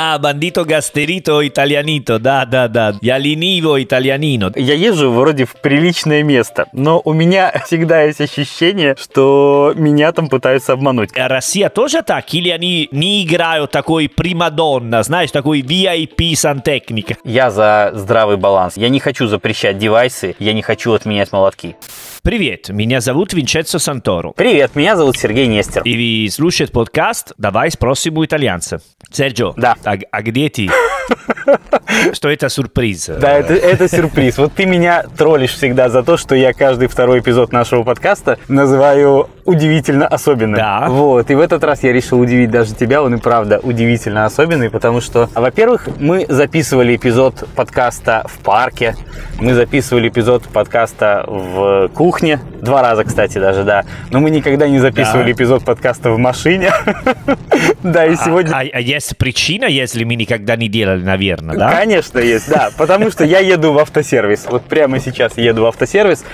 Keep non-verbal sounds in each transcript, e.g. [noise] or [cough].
А, бандито гастерито итальянито, да-да-да. Я лениво итальянино. Я езжу вроде в приличное место, но у меня [laughs] всегда есть ощущение, что меня там пытаются обмануть. А Россия тоже так? Или они не играют такой примадонна, знаешь, такой VIP сантехника? Я за здравый баланс. Я не хочу запрещать девайсы, я не хочу отменять молотки. Привет, меня зовут Винченцо Санторо. Привет, меня зовут Сергей Нестер. И вы слушаете подкаст «Давай спросим у итальянца». Серджо, Да. А, а где ты? [laughs] Что это сюрприз? Да, это, это сюрприз. Вот ты меня троллишь всегда за то, что я каждый второй эпизод нашего подкаста называю удивительно особенным. Да. Вот. И в этот раз я решил удивить даже тебя. Он и правда удивительно особенный, потому что, во-первых, мы записывали эпизод подкаста в парке, мы записывали эпизод подкаста в кухне, два раза, кстати, даже, да. Но мы никогда не записывали Да. эпизод подкаста в машине. [laughs] Да, и сегодня... А, а есть причина, если мы никогда не делали, наверное, да? Конечно, есть, да. Потому что я еду в автосервис. Вот прямо сейчас еду в автосервис.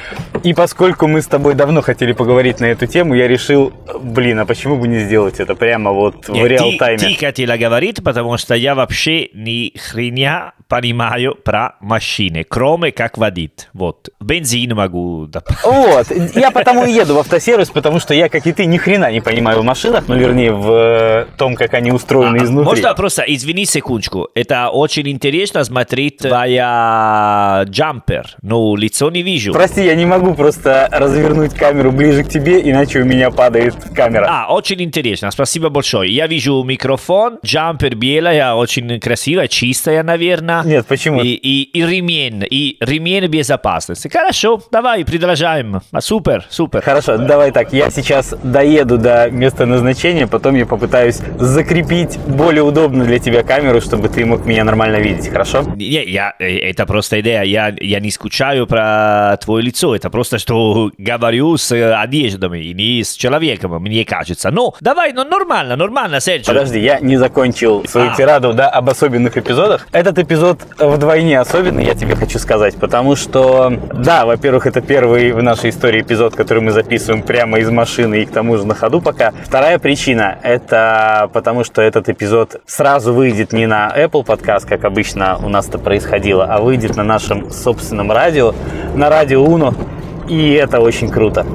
И поскольку мы с тобой давно хотели поговорить на эту тему, я решил, блин, а почему бы не сделать это прямо вот в Нет, ты, реал-тайме? ты хотела говорить, потому что я вообще ни хрена понимаю про машины, кроме как водить. Вот, бензин могу... Вот, я потому и еду в автосервис, потому что я, как и ты, ни хрена не понимаю в машинах, ну, вернее, в э, том, как они устроены А, изнутри. Можно просто, извини секундочку, это очень интересно смотреть твоя джампер, ну, лицо не вижу. Прости, я не могу просто развернуть камеру ближе к тебе, иначе у меня падает камера. А, очень интересно, спасибо большое. Я вижу микрофон, джампер белая, очень красивая, чистая, наверное. Нет, почему? И, и, и ремень, и ремень безопасности. Хорошо, давай, продолжаем. А, Супер, супер. Хорошо, давай так, я сейчас доеду до места назначения, потом я попытаюсь закрепить более удобно для тебя камеру, чтобы ты мог меня нормально видеть, хорошо? Не, я, э, это просто идея. Я, я не скучаю про твое лицо. Это просто, что говорю с э, одеждами, и не с человеком, мне кажется. Ну, давай, ну нормально, нормально, Серджио. Подожди, я не закончил свою А. тираду да, об особенных эпизодах. Этот эпизод вдвойне особенный, я тебе хочу сказать, потому что, да, во-первых, это первый в нашей истории эпизод, который мы записываем прямо из машины и к тому же на ходу пока. Вторая причина, это потому что этот эпизод сразу выйдет не на Apple подкаст, как обычно у нас это происходило, а выйдет на нашем собственном радио, на радио Уно, и это очень круто.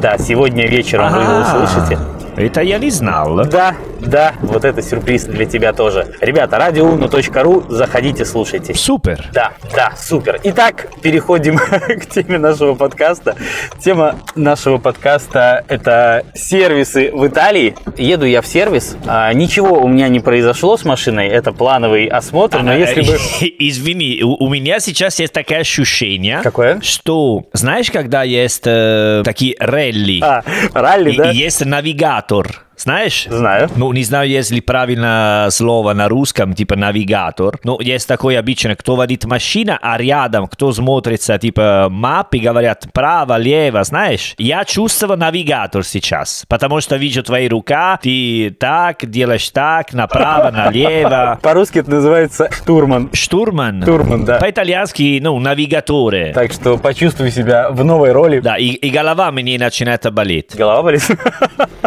Да, сегодня вечером вы его услышите. Это я не знал. Да, да, вот это сюрприз для тебя тоже. Ребята, радиоуну.ру, заходите, слушайте. Супер. Да, да, супер. Итак, переходим [laughs] к теме нашего подкаста. Тема нашего подкаста – это сервисы в Италии. Еду я в сервис. А, ничего у меня не произошло с машиной, это плановый осмотр, но если бы... [laughs] Извини, у, у меня сейчас есть такое ощущение, Какое? что, знаешь, когда есть э, такие ралли, А, ралли, и, да? и есть навигатор, знаешь? Знаю. Ну, не знаю, есть ли правильно слово на русском, типа навигатор. Но есть такое обычно, кто водит машина, а рядом кто смотрится, типа мапы, говорят право, лево, знаешь? Я чувствую навигатор сейчас, потому что вижу твои рука, ты так, делаешь так, направо, налево. [laughs] По-русски это называется штурман. Штурман. Штурман, да. По-итальянски, ну, навигаторе. Так что почувствуй себя в новой роли. Да, и, и голова мне начинает болеть. Голова болит?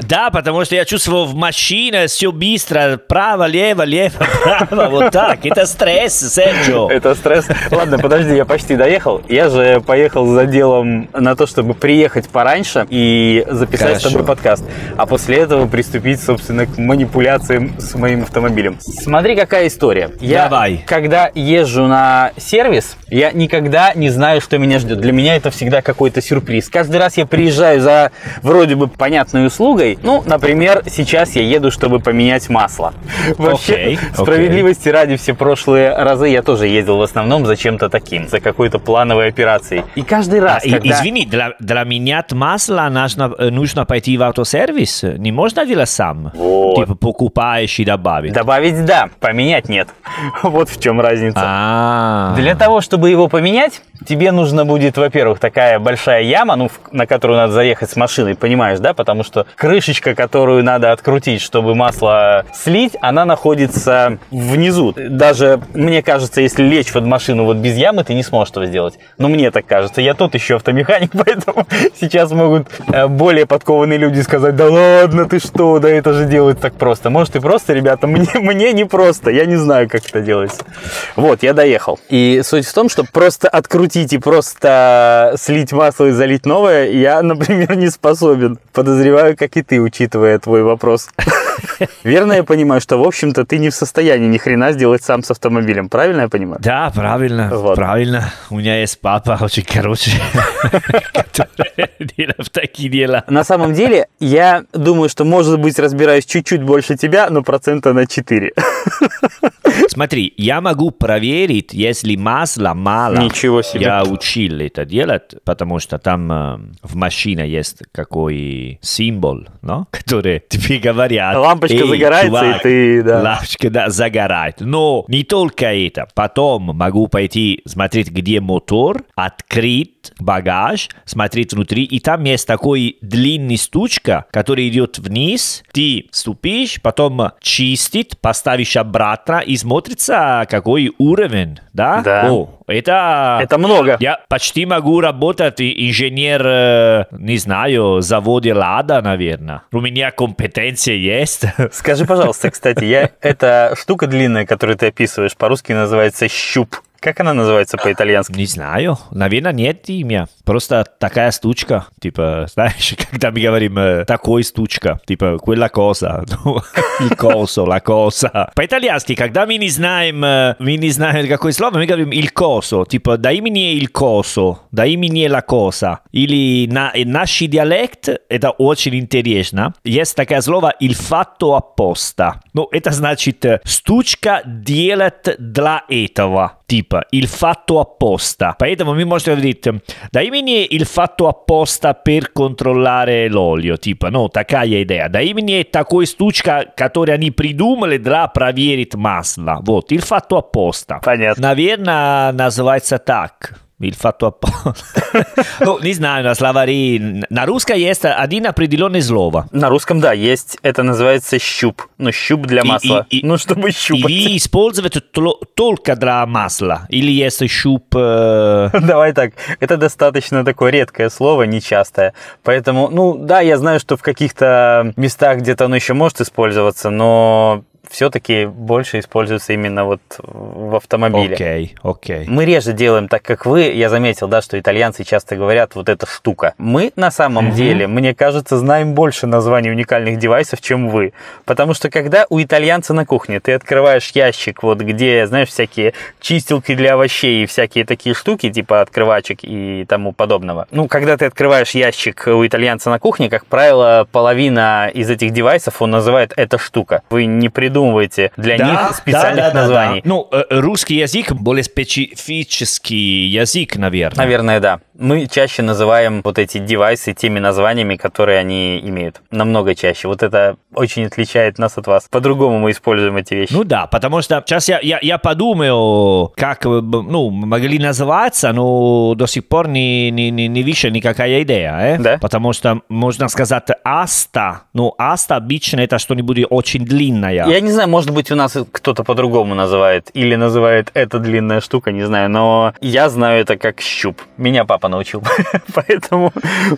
Да, потому что я чувствовал в машине все быстро, право, лево, лево, [laughs] право, вот так. Это стресс, Серджио. Это стресс. Ладно, подожди, я почти доехал. Я же поехал за делом на то, чтобы приехать пораньше и записать с Хорошо. тобой подкаст. А после этого приступить, собственно, к манипуляциям с моим автомобилем. Смотри, какая история. Я, Давай. когда езжу на сервис, я никогда не знаю, что меня ждет. Для меня это всегда какой-то сюрприз. Каждый раз я приезжаю за вроде бы понятной услугой. Ну, например, сейчас я еду, чтобы поменять масло. Вообще, Окей, окей. справедливости ради все прошлые разы я тоже ездил в основном за чем-то таким, за какой-то плановой операцией. И каждый раз, И- когда... Извини, для, для менять масло нужно, э, нужно пойти в автосервис. Не можно делать сам. Вот. Типа покупаешь и добавить. Добавить да, поменять нет. [laughs] Вот в чем разница. А, Для того, чтобы его поменять, тебе нужно будет, во-первых, такая большая яма, ну, на которую надо заехать с машиной, понимаешь, да? Потому что крышечка, которую надо открутить, чтобы масло слить, она находится внизу. Даже, мне кажется, если лечь под машину вот без ямы, ты не сможешь этого сделать. Ну, мне так кажется. Я тот еще автомеханик, [laughs] поэтому сейчас могут э, более подкованные люди сказать, да ладно, ты что, да это же делать так просто. Может и просто, ребята, [laughs] мне, мне не просто. Я не знаю, как это делается. Вот, я доехал. И суть в том, что просто открутить и просто слить масло и залить новое, я, [laughs] например, не способен. Подозреваю, как и ты, учитывая твой вопрос. [laughs] Верно я понимаю, что, в общем-то, ты не в состоянии ни хрена сделать сам с автомобилем. Правильно я понимаю? Да, правильно, Вот. правильно. У меня есть папа очень короче, [laughs] который делает такие дела. На самом деле, я думаю, что, может быть, разбираюсь чуть-чуть больше тебя, но процента на 4. Смотри, я могу проверить, если масла мало. Ничего себе. Я учил это делать, потому что там э, в машине есть какой символ, no? [laughs] который тебе говорят. Лампочка «Эй, загорается, чувак, и ты, да. Лампочка, да, загорает. Но не только это. Потом могу пойти смотреть, где мотор, открыть багаж, смотреть внутри, и там есть такой длинный стучка, который идет вниз, ты ступишь, потом чистит, поставишь обратно, и смотрится, какой уровень, да? Да. О, это... Это много. Я почти могу работать инженер, э, не знаю, заводе Лада, наверное. У меня компетенция есть. [laughs] Скажи, пожалуйста, кстати, я эта штука длинная, которую ты описываешь, по-русски называется щуп. Как она называется по-итальянски? Не знаю. Наверное, нет имя. Просто такая стучка. Типа, знаешь, [laughs] когда мы говорим э, такой стучка, типа, quella cosa. [laughs] Ну, il coso, la cosa. По-итальянски, когда мы не знаем, э, мы не знаем какое слово, мы говорим il coso. Типа, дай мне il coso, дай мне la cosa. Или на наш диалект, это очень интересно, есть такое слово il fatto apposta. Ну, это значит, э, стучка делает для этого. Типа, il fatto apposta. Поэтому мы можем говорить, дай мне il fatto apposta per controllare l'olio. Типа, ну, такая идея. Дай мне такой стучка, который они придумали для проверить масло. Вот, il fatto apposta. Понятно. Наверное, называется так. Il fatto apposta. [laughs] ну, не знаю, на словари. На русском есть один определенный слово. На русском, да, есть. Это называется щуп. Ну, щуп для масла. и- и- ну, чтобы щупать. Или использовать только для масла. Или есть шуп... э, [laughs] Давай так, это достаточно такое редкое слово, нечастое. Поэтому, ну да, я знаю, что в каких-то местах где-то оно еще может использоваться, но все-таки больше используется именно вот в автомобиле. Окей, окей. Мы реже делаем так, как вы. Я заметил, да, что итальянцы часто говорят вот эта штука. Мы на самом деле, мне кажется, знаем больше названий уникальных девайсов, чем вы. Потому что когда у итальянца на кухне ты открываешь ящик, вот где, знаешь, всякие чистилки для овощей и всякие такие штуки, типа открывачек и тому подобного. Ну, когда ты открываешь ящик у итальянца на кухне, как правило, половина из этих девайсов он называет эта штука. Вы не придумываете для них специальных названий. Ну, э, русский язык более специфический язык, наверное. Наверное, да. Мы чаще называем вот эти девайсы теми названиями, которые они имеют. Намного чаще. Вот это очень отличает нас от вас. По-другому мы используем эти вещи. Ну да, потому что сейчас я, я, я подумаю, как э, ну, могли называться, но до сих пор не, не, не, не вижу никакая идея. Э? Да? Потому что можно сказать аста, но аста обычно это что-нибудь очень длинное. Я не знаю, может быть, у нас кто-то по-другому называет. Или называет это длинная штука, не знаю. Но я знаю это как щуп. Меня папа научил. [laughs] Поэтому,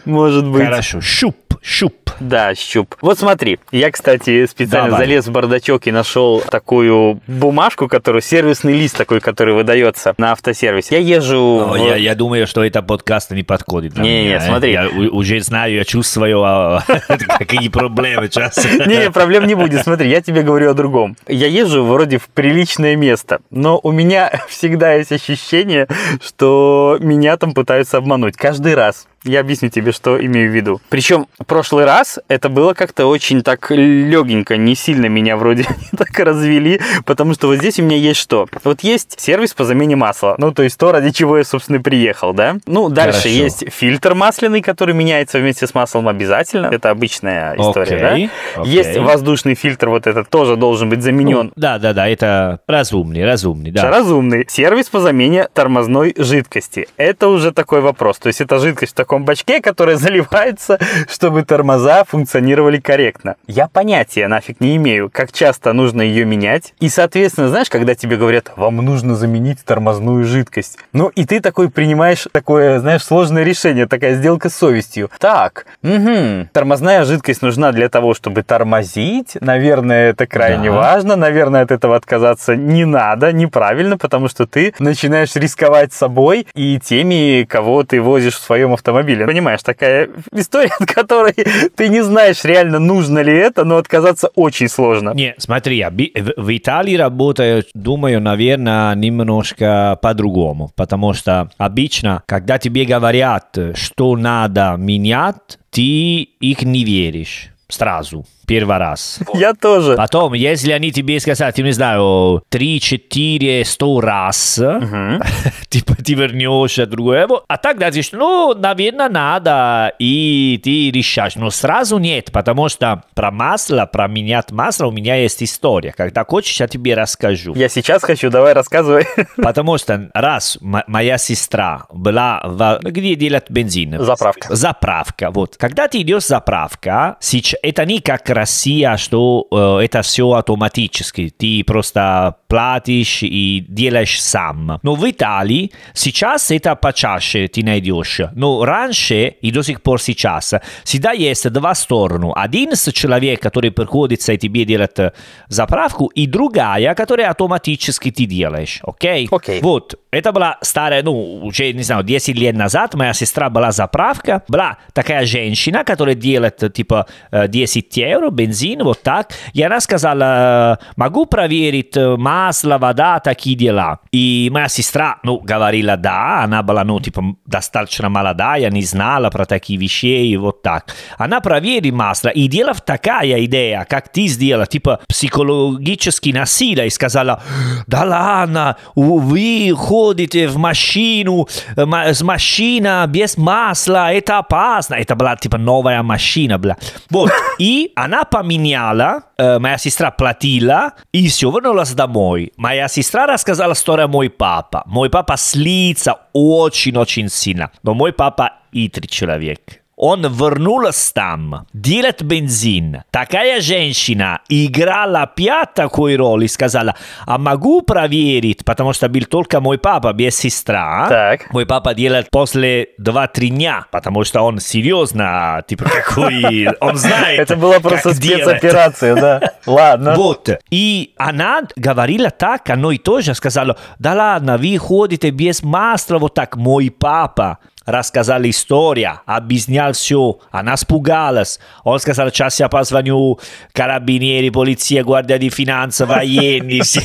может быть... Хорошо, шуп, шуп. Да, щуп. Вот смотри, я, кстати, специально Давай. залез в бардачок и нашел такую бумажку, которую сервисный лист такой, который выдается на автосервисе. Я езжу. О, в- Я, я думаю, что это подкаст не подходит Не-не, меня. э. смотри. Я уже знаю, я чувствую, а, [laughs] какие проблемы сейчас. Не, проблем не будет. Смотри, я тебе говорю о другом. Я езжу вроде в приличное место, но у меня [laughs] всегда есть ощущение, что меня там пытаются обмануть. Каждый раз. Я объясню тебе, что имею в виду. Причем в прошлый раз это было как-то очень так легенько, не сильно меня вроде [laughs] так развели, потому что вот здесь у меня есть что? Вот есть сервис по замене масла, ну то есть то, ради чего я, собственно, приехал, да? Ну, дальше Хорошо. есть фильтр масляный, который меняется вместе с маслом обязательно. Это обычная история, Окей, да? окей. Есть воздушный фильтр, вот этот тоже должен быть заменен. Ну, да, да, да, это разумный, разумный, да. Разумный. Сервис по замене тормозной жидкости. Это уже такой вопрос. То есть это жидкость в таком бачке, которая [laughs] заливается, чтобы тормоза функционировали корректно. Я понятия нафиг не имею, как часто нужно ее менять. И, соответственно, знаешь, когда тебе говорят, вам нужно заменить тормозную жидкость. Ну, и ты такой принимаешь такое, знаешь, сложное решение, такая сделка с совестью. Так, угу, тормозная жидкость нужна для того, чтобы тормозить. Наверное, это крайне Да. важно. Наверное, от этого отказаться не надо, неправильно, потому что ты начинаешь рисковать собой и теми, кого ты возишь в своем автомобиле. Понимаешь, такая история, [laughs] от которой ты не знаешь реально нужно ли это, но отказаться очень сложно. Не, смотри, оби- в Италии работают, думаю, наверное, немножко по-другому, потому что обычно, когда тебе говорят, что надо менять, ты их не веришь сразу, первый раз. [laughs] Я тоже. Потом, если они тебе сказали, не знаю, 3, 4, 100 раз, [laughs] типа ты вернешь другое, вот, а тогда ты ну, наверное, надо, и ты решаешь. Но сразу нет, потому что про масло, про менять масло у меня есть история. Когда хочешь, я тебе расскажу. Я сейчас хочу, давай рассказывай. [laughs] Потому что раз моя сестра была в... Где делать бензин? Заправка. Заправка, вот. Когда ты идешь заправка, сеч- это не как Россия, что э, это все автоматически. Ты просто платишь и делаешь сам. Но в Италии сейчас это почаще ты найдешь. Но раньше и до сих пор сейчас всегда есть два стороны. Один с человек, который приходится и тебе делать э, заправку, и другая, которая автоматически ты делаешь. Окей? Окей. Вот, это была старая, ну, уже, не знаю, 10 лет назад моя сестра была заправка, была такая женщина, которая делает, типа, э, 10 евро бензин, вот так, и она сказала, э, могу проверить масло, вода, такие дела. И моя сестра, ну, говорила да, она была, ну, типа, достаточно молодая, не знала про такие вещи, вот так. Она проверит масло, и дело такая идея, как ты сделала, типа, психологически насилие, и сказала, да ладно, вы ходите в машину, ма- с машина без масла, это опасно. Это была типа новая машина, бля. Вот. И она поменяла, э, моя сестра платила, и все, вернулась домой. Моя сестра рассказала историю мой папа. Мой папа слится очень-очень сильно. Но мой папа хитрый человек. Он вернулся там, делать бензин. Такая женщина играла опять такую роль и сказала, а могу проверить, потому что был только мой папа без сестра. Так. Мой папа делает после 2-3 дня, потому что он серьезно, типа какой, он знает, Это была просто спецоперация, да. Ладно. Вот. И она говорила так, а noi тоже сказала, да ладно, вы ходите без масла, вот так. Мой папа рассказал историю, объяснял все. Она испугалась. Он сказал, сейчас я позвоню карабинери, полиция, гвардия di finanza, военные. все».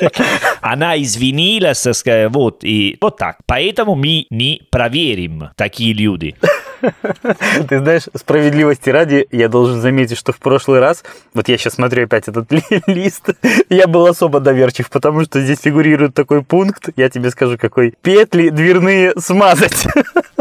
[laughs] Она извинилась, сказала, вот, и вот так. Поэтому мы не проверим такие люди. [laughs] Ты знаешь, справедливости ради, я должен заметить, что в прошлый раз, вот я сейчас смотрю опять этот ли- [laughs] лист, я был особо доверчив, потому что здесь фигурирует такой пункт, я тебе скажу какой, петли дверные смазать. [laughs]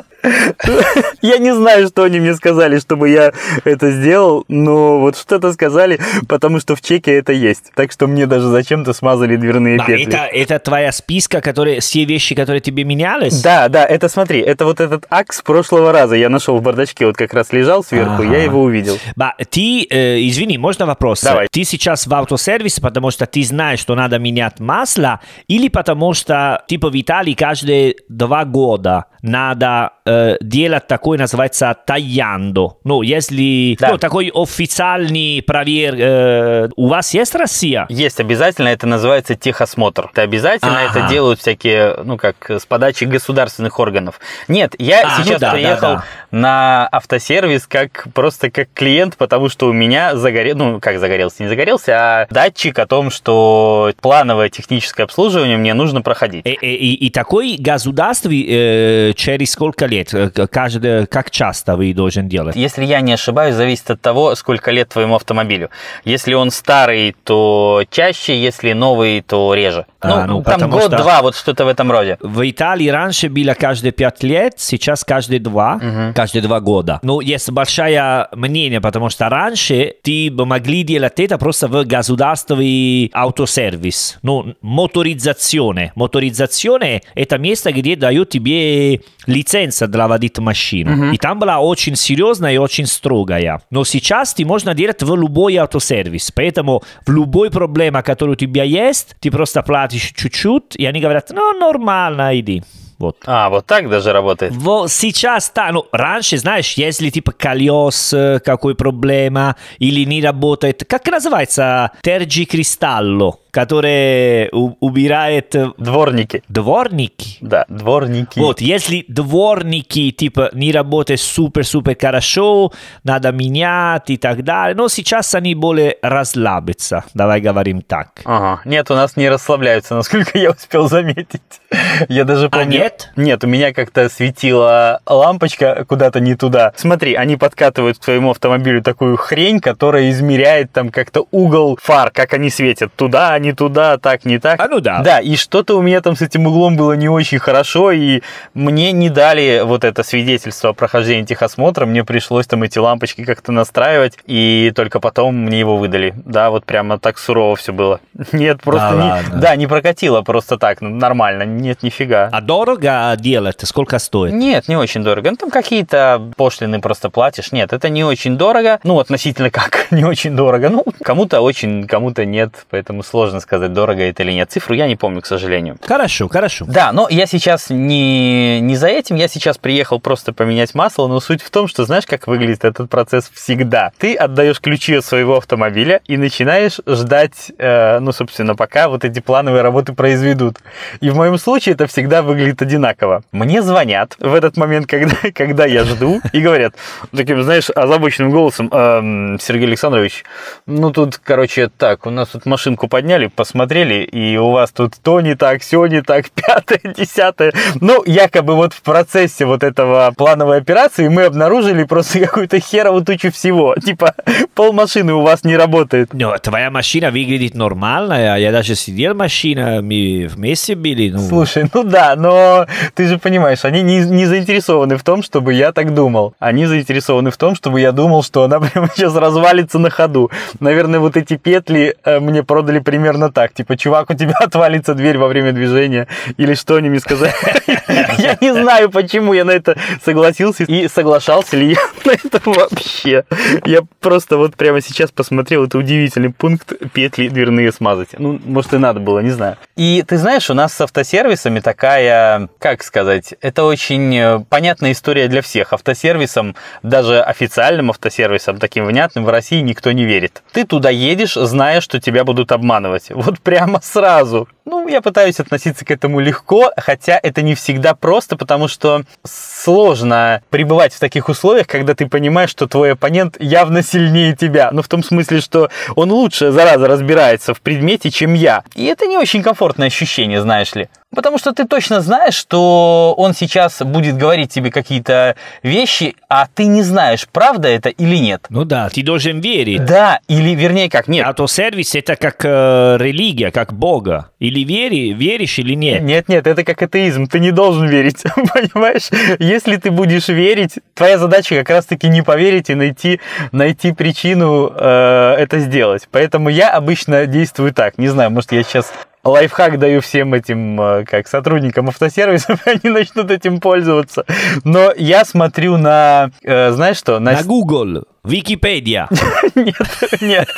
Я не знаю, что они мне сказали, чтобы я это сделал, но вот что-то сказали, потому что в чеке это есть. Так что мне даже зачем-то смазали дверные Да, петли. это, это твоя списка, которые, все вещи, которые тебе менялись? Да, да, это смотри, это вот этот акс прошлого раза. Я нашел в бардачке, вот как раз лежал сверху, Ага. я его увидел. Ба, ты, э, извини, можно вопрос? Давай. Ты сейчас в автосервисе, потому что ты знаешь, что надо менять масло, или потому что, типа, в Италии каждые два года надо э, делать такой, называется, таяндо. Ну, если... Да. Ну, такой официальный провер... э, у вас есть Россия? Есть обязательно, это называется техосмотр. Это обязательно, Ага. это делают всякие, ну как, с подачи государственных органов. Нет, я А, ну сейчас да, да, приехал да. на автосервис как просто как клиент, потому что у меня загорел, ну как загорелся, не загорелся, а датчик о том, что плановое техническое обслуживание мне нужно проходить. И, и- и- и такой государственный э, э, через сколько лет? Э, каждый, как часто вы должен делать? Если я не ошибаюсь, зависит от того, сколько лет твоему автомобилю. Если он старый, то чаще, если новый, то реже. А, ну, ну, там год-два, что... вот что-то в этом роде. В Италии раньше было каждые пять лет, сейчас каждые два, угу. каждые два года. Ну, есть большое мнение, потому что раньше ты могли делать это просто в государственный автосервис. Ну, моторизаzione. Моторизаzione – это место, где дают тебе лицензия для водить машину. Угу. И там была очень серьезная и очень строгая. Но сейчас ты можно делать в любой автосервис. Поэтому в любой проблеме, которая у тебя есть, ты просто платишь чуть-чуть, и они говорят, ну, нормально, иди. Вот. А, вот так даже работает? Вот сейчас, да, ну, раньше, знаешь, если типа колес, какой проблема, или не работает, как называется, терджи кристалло, который убирает... Дворники. Дворники? Да, дворники. Вот, если дворники, типа, не работают супер-супер хорошо, надо менять и так далее, но сейчас они более расслабятся, давай говорим так. Ага, нет, у нас не расслабляются, насколько я успел заметить. [laughs] Я даже а помню... А нет? Нет, у меня как-то светила лампочка куда-то не туда. Смотри, они подкатывают к твоему автомобилю такую хрень, которая измеряет там как-то угол фар, как они светят. Туда, не туда, так, не так. А ну да. Да, и что-то у меня там с этим углом было не очень хорошо, и мне не дали вот это свидетельство о прохождении техосмотра, мне пришлось там эти лампочки как-то настраивать, и только потом мне его выдали. Да, вот прямо так сурово все было. [laughs] Нет, просто да, не, да, не прокатило просто так, ну, нормально, нет, нифига. А дорого делать? Сколько стоит? Нет, не очень дорого. Ну, там какие-то пошлины просто платишь. Нет, это не очень дорого. Ну, относительно как [laughs] не очень дорого. Ну, кому-то очень, кому-то нет, поэтому сложно сказать, дорого это или нет. Цифру я не помню, к сожалению. Хорошо, хорошо. Да, но я сейчас не, не за этим, я сейчас приехал просто поменять масло, но суть в том, что знаешь, как выглядит этот процесс всегда. Ты отдаешь ключи от своего автомобиля и начинаешь ждать, э, ну, собственно, пока вот эти плановые работы произведут. И в моем случае это всегда выглядит одинаково. Мне звонят в этот момент, когда, [laughs] когда я жду, и говорят таким, знаешь, озабоченным голосом, эм, Сергей Александрович, ну тут, короче, так, у нас тут машинку подняли, посмотрели, и у вас тут то не так, все не так, [laughs] пятое, десятое. Ну, якобы вот в процессе вот этого плановой операции мы обнаружили просто [laughs] какую-то херовую тучу всего. [laughs] Типа, пол машины у вас не работает. Ну, твоя машина выглядит нормально, я даже сидел в машине, мы вместе были. Ну. Слушай, ну да, но ты же понимаешь, они не, не заинтересованы в том, чтобы я так думал. Они заинтересованы в том, чтобы я думал, что она прямо сейчас развалится на ходу. Наверное, вот эти петли э, мне продали примерно так. Типа, чувак, у тебя [laughs] отвалится дверь во время движения. Или что они мне сказали. [laughs] Я не знаю, почему я на это согласился. И соглашался ли я [laughs] на это вообще. Я просто вот прямо сейчас посмотрел, это удивительный пункт петли дверные смазать. Ну, может, и надо было, не знаю. И ты знаешь, у нас с автосервисами такая, как сказать, это очень э, понятная история для всех. Автосервисом, даже официальным автосервисом, таким внятным, в России никто не верит. Ты туда едешь, зная, что тебя будут обманывать. Вот прямо сразу. Ну, я пытаюсь относиться к этому легко, хотя это не всегда просто, потому что сложно пребывать в таких условиях, когда ты понимаешь, что твой оппонент явно сильнее тебя. Ну, в том смысле, что он лучше, зараза, разбирается в предмете, чем я. И это не очень комфортное ощущение, знаешь ли. Потому что ты точно знаешь, что он сейчас будет говорить тебе какие-то вещи, а ты не знаешь, правда это или нет. Ну да, ты должен верить. Да, или вернее как, нет. Автосервис это как э, религия, как Бога. Или вери, веришь или нет. Нет, нет, это как атеизм, ты не должен верить, [laughs] понимаешь? Если ты будешь верить, твоя задача как раз-таки не поверить и найти, найти причину э, это сделать. Поэтому я обычно действую так. Не знаю, может я сейчас лайфхак даю всем этим, э, как сотрудникам автосервисов, [laughs] они начнут этим пользоваться. Но я смотрю на, э, знаешь что? На, на Google. Википедия. нет, нет.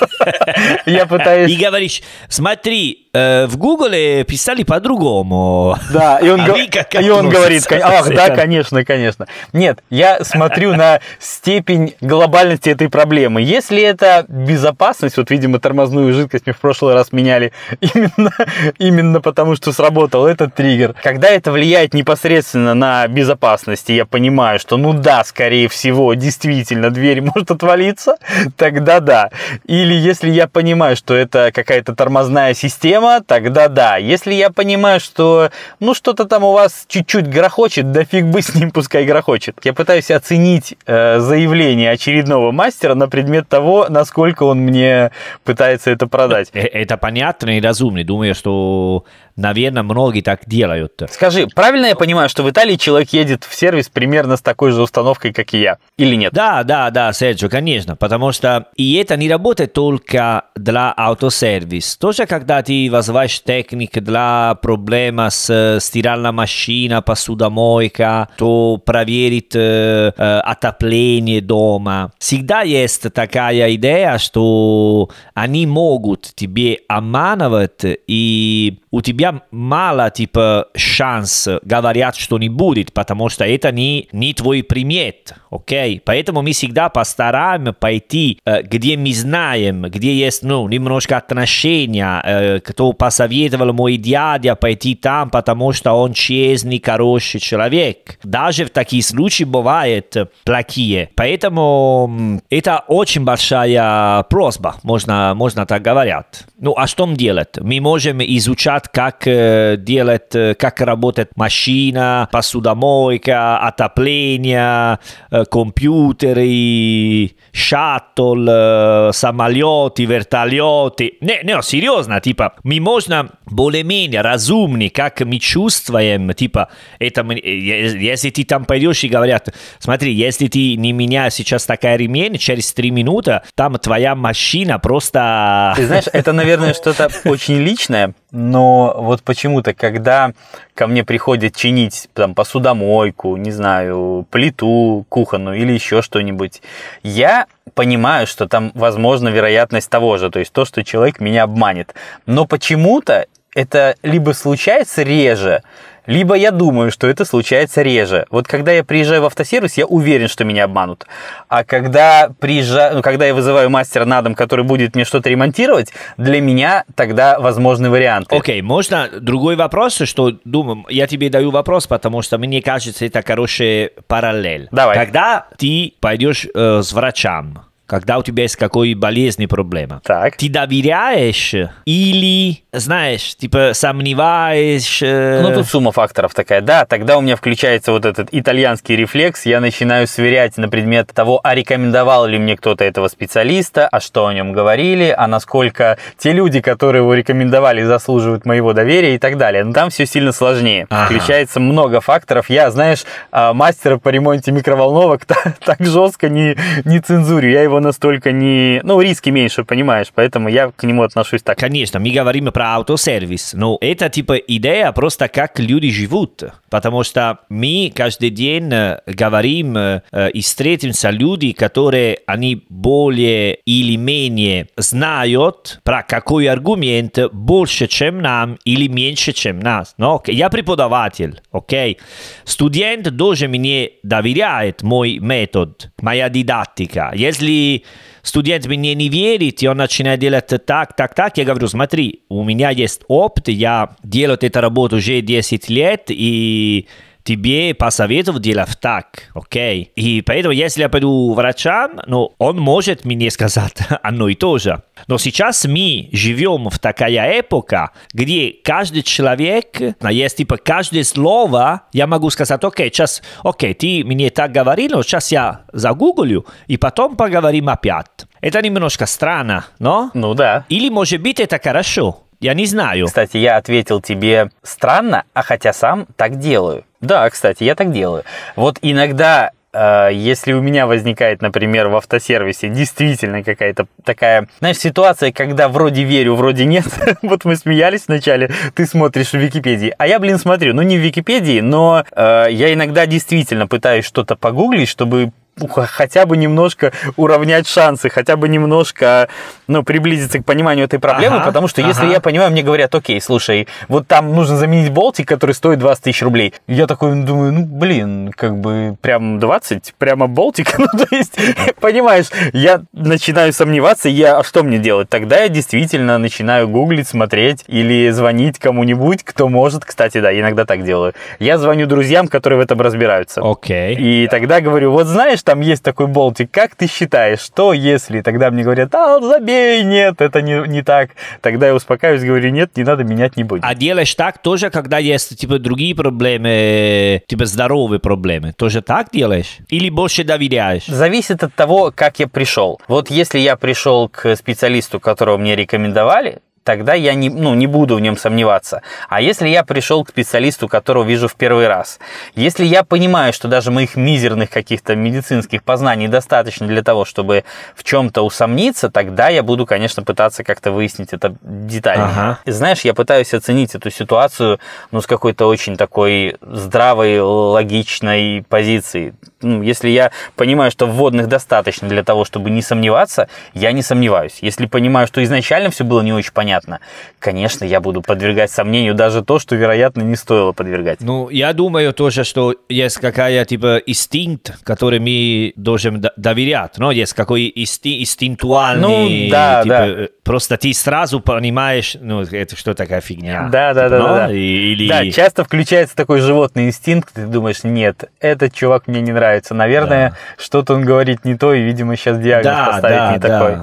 Я пытаюсь... И говоришь, смотри, э, в Гугле писали по-другому. Да, и он, а и он говорит, ах, да, конечно, конечно. Нет, я смотрю на степень глобальности этой проблемы. Если это безопасность, вот, видимо, тормозную жидкость мы в прошлый раз меняли [laughs] именно, именно потому, что сработал этот триггер. Когда это влияет непосредственно на безопасность, я понимаю, что, ну да, скорее всего, действительно, дверь может может отвалиться, [laughs] тогда да. Или если я понимаю, что это какая-то тормозная система, тогда да. Если я понимаю, что ну что-то там у вас чуть-чуть грохочет, да фиг бы с ним, [laughs] пускай грохочет. Я пытаюсь оценить э, заявление очередного мастера на предмет того, насколько он мне пытается это продать. Э, это понятно и разумно. Думаю, что Наверное, многие так делают. Скажи, правильно я понимаю, что в Италии человек едет в сервис примерно с такой же установкой, как и я? Или нет? Да, да, да, Серджо, конечно. Потому что и это не работает только для автосервис. Тоже когда ты вызываешь техник для проблема с стиральной машиной, посудомойка, то проверить э, э, отопление дома. Всегда есть такая идея, что они могут тебе обманывать, и у тебя мало, типа, шанс говорят, что не будет, потому что это не, не твой примет, окей? Okay? Поэтому мы всегда постараемся пойти, где мы знаем, где есть, ну, немножко отношения, кто посоветовал мой дядя пойти там, потому что он честный, хороший человек. Даже в такие случаи бывают плохие. Поэтому это очень большая просьба, можно, можно так говорить. Ну, а что делать? Мы можем изучать, как как э, делать, э, как работает машина, посудомойка, отопление, э, компьютеры, шаттл, самолеты, вертолеты. Не, не, серьезно, типа, мы можно более-менее разумны, как мы чувствуем, типа, это, если ты там пойдешь и говорят, смотри, если ты не меняешь сейчас такая ремень, через три минуты там твоя машина просто... Ты знаешь, [laughs] это, наверное, что-то очень личное, но вот почему-то, когда ко мне приходят чинить там посудомойку, не знаю, плиту кухонную или еще что-нибудь, я понимаю, что там возможна вероятность того же, то есть то, что человек меня обманет. Но почему-то это либо случается реже, либо я думаю, что это случается реже. Вот когда я приезжаю в автосервис, я уверен, что меня обманут. А когда, приезжаю, ну, когда я вызываю мастера на дом, который будет мне что-то ремонтировать, для меня тогда возможны варианты. Окей, okay, можно другой вопрос, что думаю, я тебе даю вопрос, потому что мне кажется, это хороший параллель. Давай. Когда ты пойдешь э, с врачом, когда у тебя есть какой болезни проблема. Так. Ты доверяешь или, знаешь, типа сомневаешь? Э... Ну, тут сумма факторов такая. Да, тогда у меня включается вот этот итальянский рефлекс. Я начинаю сверять на предмет того, а рекомендовал ли мне кто-то этого специалиста, а что о нем говорили, а насколько те люди, которые его рекомендовали, заслуживают моего доверия и так далее. Но там все сильно сложнее. Ага. Включается много факторов. Я, знаешь, а, мастера по ремонте микроволновок [laughs] так жестко не, не цензурю. Я его настолько не... Ну, риски меньше, понимаешь, поэтому я к нему отношусь так. Конечно, мы говорим про автосервис, но это типа идея просто как люди живут, потому что мы каждый день э, говорим э, и встретимся люди, которые они более или менее знают про какой аргумент больше, чем нам или меньше, чем нас. Но я преподаватель, окей? Студент должен мне доверять мой метод, моя дидактика. Если студент мне не верит, и он начинает делать так, так, так, я говорю, смотри, у меня есть опыт, я делаю эту работу уже 10 лет, и тебе посоветовал делать так, окей? И поэтому, если я пойду врачам, ну, он может мне сказать [laughs] одно и то же. Но сейчас мы живем в такая эпока, где каждый человек, есть типа каждое слово, я могу сказать, окей, сейчас, окей, ты мне так говорил, но сейчас я загуглю, и потом поговорим опять. Это немножко странно, но? Ну да. Или, может быть, это хорошо. Я не знаю. Кстати, я ответил тебе странно, а хотя сам так делаю. Да, кстати, я так делаю. Вот иногда э, если у меня возникает, например, в автосервисе действительно какая-то такая, знаешь, ситуация, когда вроде верю, вроде нет. [laughs] вот мы смеялись вначале, ты смотришь в Википедии, а я, блин, смотрю, ну не в Википедии, но э, я иногда действительно пытаюсь что-то погуглить, чтобы хотя бы немножко уравнять шансы, хотя бы немножко ну, приблизиться к пониманию этой проблемы, ага, потому что ага. если я понимаю, мне говорят, окей, слушай, вот там нужно заменить болтик, который стоит 20 тысяч рублей. Я такой думаю, ну, блин, как бы прям 20, прямо болтик, [laughs] ну, то есть, понимаешь, я начинаю сомневаться, я, а что мне делать? Тогда я действительно начинаю гуглить, смотреть или звонить кому-нибудь, кто может, кстати, да, иногда так делаю. Я звоню друзьям, которые в этом разбираются. Окей. И тогда говорю, вот знаешь, там есть такой болтик. Как ты считаешь, что если? Тогда мне говорят, а, забей, нет, это не, не так. Тогда я успокаиваюсь, говорю, нет, не надо, менять не будем. А делаешь так тоже, когда есть типа другие проблемы, типа здоровые проблемы? Тоже так делаешь? Или больше доверяешь? Зависит от того, как я пришел. Вот если я пришел к специалисту, которого мне рекомендовали, тогда я не, ну, не буду в нем сомневаться. А если я пришел к специалисту, которого вижу в первый раз, если я понимаю, что даже моих мизерных каких-то медицинских познаний достаточно для того, чтобы в чем-то усомниться, тогда я буду, конечно, пытаться как-то выяснить это детально. Ага. Знаешь, я пытаюсь оценить эту ситуацию ну, с какой-то очень такой здравой, логичной позиции. Ну, если я понимаю, что вводных достаточно для того, чтобы не сомневаться, я не сомневаюсь. Если понимаю, что изначально все было не очень понятно. Конечно, я буду подвергать сомнению даже то, что, вероятно, не стоило подвергать. Ну, я думаю тоже, что есть какая типа инстинкт, который мы должен доверять. Ну, есть какой инсти инстинктуальный, ну, да, типа, да. просто ты сразу понимаешь, ну, это что такая фигня. Да, да, типа, да, ну, да, да. Или... Да, часто включается такой животный инстинкт, ты думаешь, нет, этот чувак мне не нравится. Наверное, да. что-то он говорит не то, и, видимо, сейчас диагноз да, поставить да, не да. такой.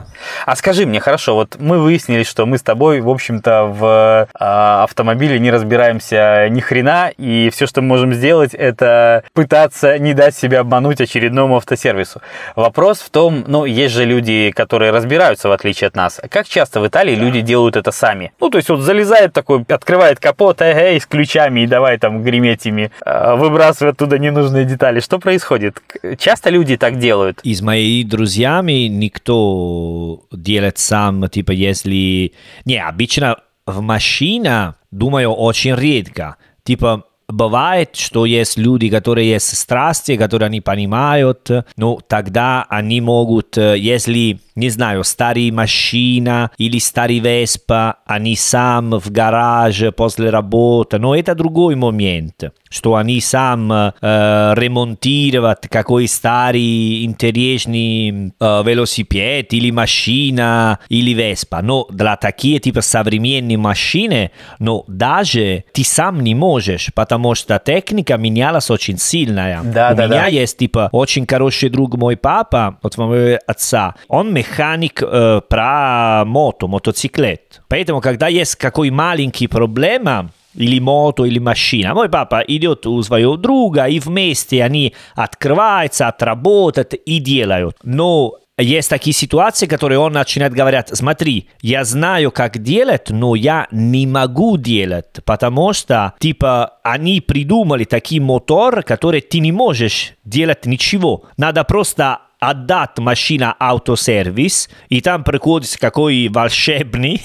А скажи мне, хорошо, вот мы выяснили, что мы с тобой в общем-то, в э, автомобиле не разбираемся ни хрена, и все, что мы можем сделать, это пытаться не дать себя обмануть очередному автосервису. Вопрос в том, ну, есть же люди, которые разбираются, в отличие от нас. Как часто в Италии да. люди делают это сами? Ну, то есть вот залезает такой, открывает капот, эй, с ключами, и давай там греметь ими, э, выбрасывать оттуда ненужные детали. Что происходит? Часто люди так делают? Из моих друзьями никто делает сам, типа, если не, обычно в машине, думаю, очень редко. Типа, бывает, что есть люди, которые есть страсти, которые они понимают, ну, тогда они могут, если не знаю, старая машина или старый Веспа, они сам в гараже после работы, но это другой момент, что они сам э, ремонтировать какой старый интересный э, велосипед или машина или Веспа. Но для такие типа современные машины, но даже ты сам не можешь, потому что техника менялась очень сильная. Да, У да, меня да. есть типа очень хороший друг мой папа, от моего отца. Он механик механик э, про мото, мотоциклет. Поэтому, когда есть какой маленький проблема, или мото, или машина. Мой папа идет у своего друга, и вместе они открываются, отработают и делают. Но есть такие ситуации, которые он начинает говорить, смотри, я знаю, как делать, но я не могу делать, потому что, типа, они придумали такие мотор, который ты не можешь делать ничего. Надо просто отдать машина автосервис, и там приходится какой волшебный,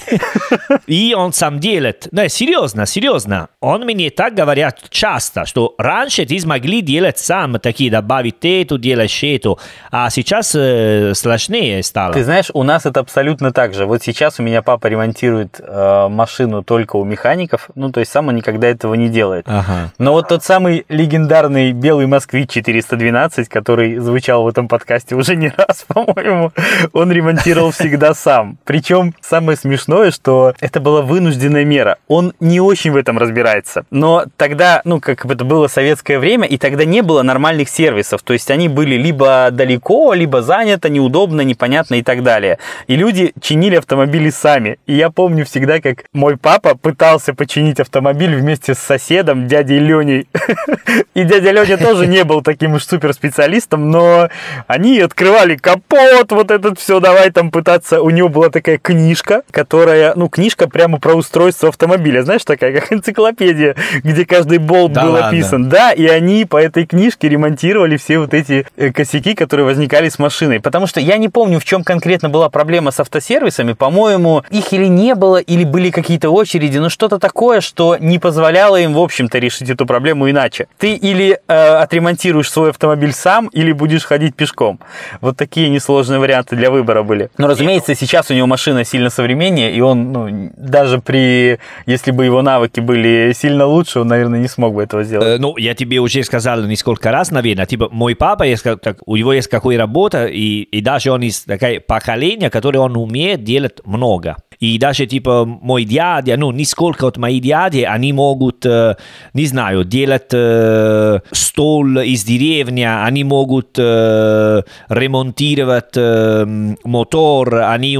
и он сам делает. Не, серьезно, серьезно. Он мне так говорят часто, что раньше ты смогли делать сам, такие добавить это, делаешь это, а сейчас э, сложнее стало. Ты знаешь, у нас это абсолютно так же. Вот сейчас у меня папа ремонтирует э, машину только у механиков, ну, то есть сам он никогда этого не делает. Ага. Но вот тот самый легендарный белый Москвич 412, который звучал в этом подкасте, подкасте уже не раз, [laughs] по-моему, он ремонтировал всегда сам. Причем самое смешное, что это была вынужденная мера. Он не очень в этом разбирается. Но тогда, ну, как это было советское время, и тогда не было нормальных сервисов. То есть они были либо далеко, либо заняты, неудобно, непонятно и так далее. И люди чинили автомобили сами. И я помню всегда, как мой папа пытался починить автомобиль вместе с соседом, дядей Леней. [laughs] И дядя Леня тоже не был таким уж суперспециалистом, но они открывали капот, вот этот все, давай там пытаться. У него была такая книжка, которая, ну, книжка прямо про устройство автомобиля, знаешь, такая, как энциклопедия, где каждый болт да был ладно. описан. Да, и они по этой книжке ремонтировали все вот эти э, косяки, которые возникали с машиной. Потому что я не помню, в чем конкретно была проблема с автосервисами. По-моему, их или не было, или были какие-то очереди, но что-то такое, что не позволяло им, в общем-то, решить эту проблему иначе. Ты или э, отремонтируешь свой автомобиль сам, или будешь ходить пешком. Вот такие несложные варианты для выбора были. Но, разумеется, сейчас у него машина сильно современнее, и он, ну, даже при... Если бы его навыки были сильно лучше, он, наверное, не смог бы этого сделать. Э, ну, я тебе уже сказал несколько раз, наверное, типа, мой папа, есть, так, у него есть какая работа, и, и даже он из такое поколения, которое он умеет делать много. И даже, типа, мой дядя, ну, нисколько от моих дяди, они могут, э, не знаю, делать э, стол из деревни, они могут э, ремонтировать э, мотор, они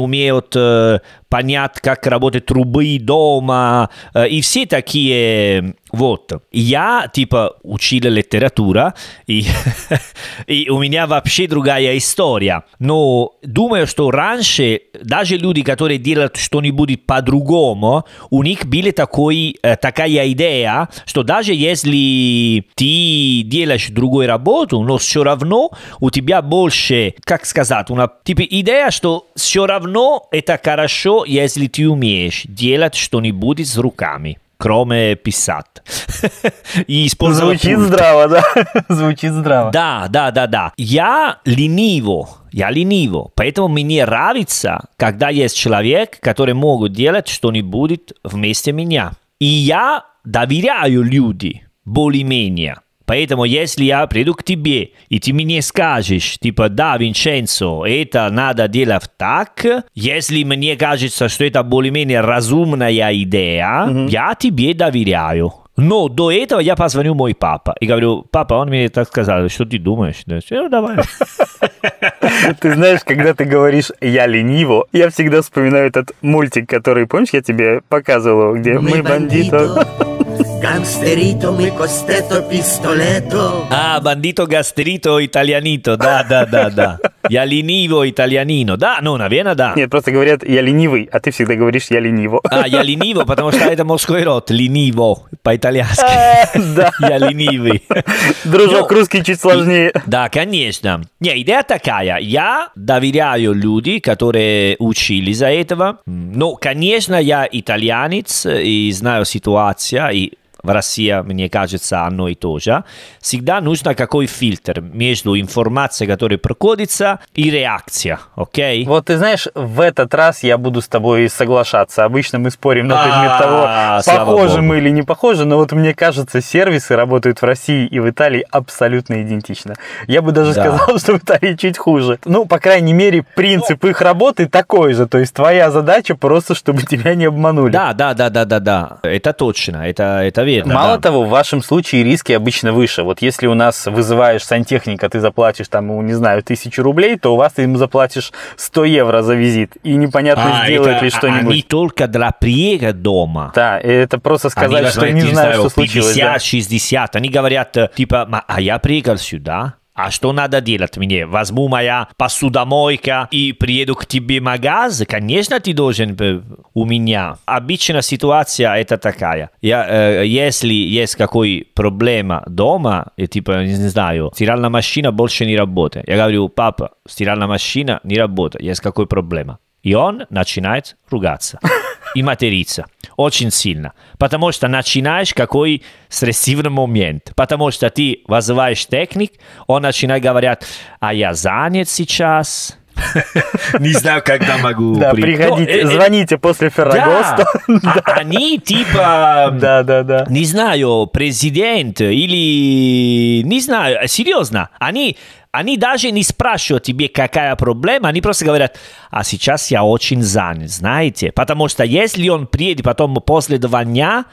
понять, как работают трубы дома, э, и все такие вот. Я, типа, учил литература, и, [laughs] и у меня вообще другая история. Но думаю, что раньше даже люди, которые делают что-нибудь по-другому, у них была такой, э, такая идея, что даже если ты делаешь другую работу, но все равно у тебя больше, как сказать, una, типа идея, что все равно это хорошо если ты умеешь делать что-нибудь с руками, кроме писать. И Звучит пульт. здраво, да? Звучит здраво. Да, да, да, да. Я лениво, я лениво, поэтому мне нравится, когда есть человек, который могут делать что-нибудь вместе меня. И я доверяю люди более-менее. Поэтому, если я приду к тебе, и ты мне скажешь, типа, да, Винченцо, это надо делать так, если мне кажется, что это более-менее разумная идея, mm-hmm. я тебе доверяю. Но до этого я позвоню мой папа и говорю, папа, он мне так сказал, что ты думаешь? Ну, давай. [laughs] Ты знаешь, когда ты говоришь «я лениво», я всегда вспоминаю этот мультик, который, помнишь, я тебе показывал, где мы бандиты. Gangsterito mi costeto pistoleto. Ah, bandito gasterito italianito, да, да, да, да. Я ленивый итальянино. Да, ну, наверное, да. Нет, просто говорят «я ленивый», а ты всегда говоришь «я лениво». А, я лениво, потому что это мужской род. Лениво, по-итальянски. А, [laughs] да. [laughs] Я ленивый. Дружок, ну, русский чуть сложнее. Да, конечно. Не, идея такая. Я доверяю люди, которые учили за этого. Ну, конечно, я итальянец и знаю ситуацию, и в России, мне кажется, одно и то же. Всегда нужно какой фильтр между информацией, которая проходится, и реакция, окей? Вот ты знаешь, в этот раз я буду с тобой соглашаться. Обычно мы спорим на предмет того, похожи мы или не похожи, но вот мне кажется, сервисы работают в России и в Италии абсолютно идентично. Я бы даже сказал, [laughs] что в Италии чуть хуже. Ну, по крайней мере, принцип их работы такой же. То есть твоя задача просто, чтобы тебя не обманули. Да, да, да, да, да, да. Это точно, это, это верно Видно, Мало да. того, в вашем случае риски обычно выше. Вот если у нас вызываешь сантехника, ты заплатишь там, не знаю, тысячу рублей, то у вас ты ему заплатишь 100 евро за визит. И непонятно, а, сделает ли что-нибудь. Они только для приезда дома. Да, это просто сказать, они, что не знаю, что случилось. 50-60. Да? Они говорят, типа, а я приехал сюда, а что надо делать мне? Возьму моя посудомойка и приеду к тебе в магаз? Конечно, ты должен у меня. Обычная ситуация это такая. Я, э, если есть какой проблема дома, и типа, не знаю, стиральная машина больше не работает. Я говорю, папа, стиральная машина не работает, есть какой проблема. И он начинает ругаться и материться очень сильно. Потому что начинаешь какой стрессивный момент. Потому что ты вызываешь техник, он начинает говорить, а я занят сейчас, [laughs] не знаю, когда могу Да, приходите, э, звоните после Феррагоста. [laughs] Да, они типа... Да, да, да. Не знаю, президент или... Не знаю, серьезно. Они они даже не спрашивают тебе, какая проблема, они просто говорят, а сейчас я очень занят, знаете? Потому что если он приедет потом после два дня,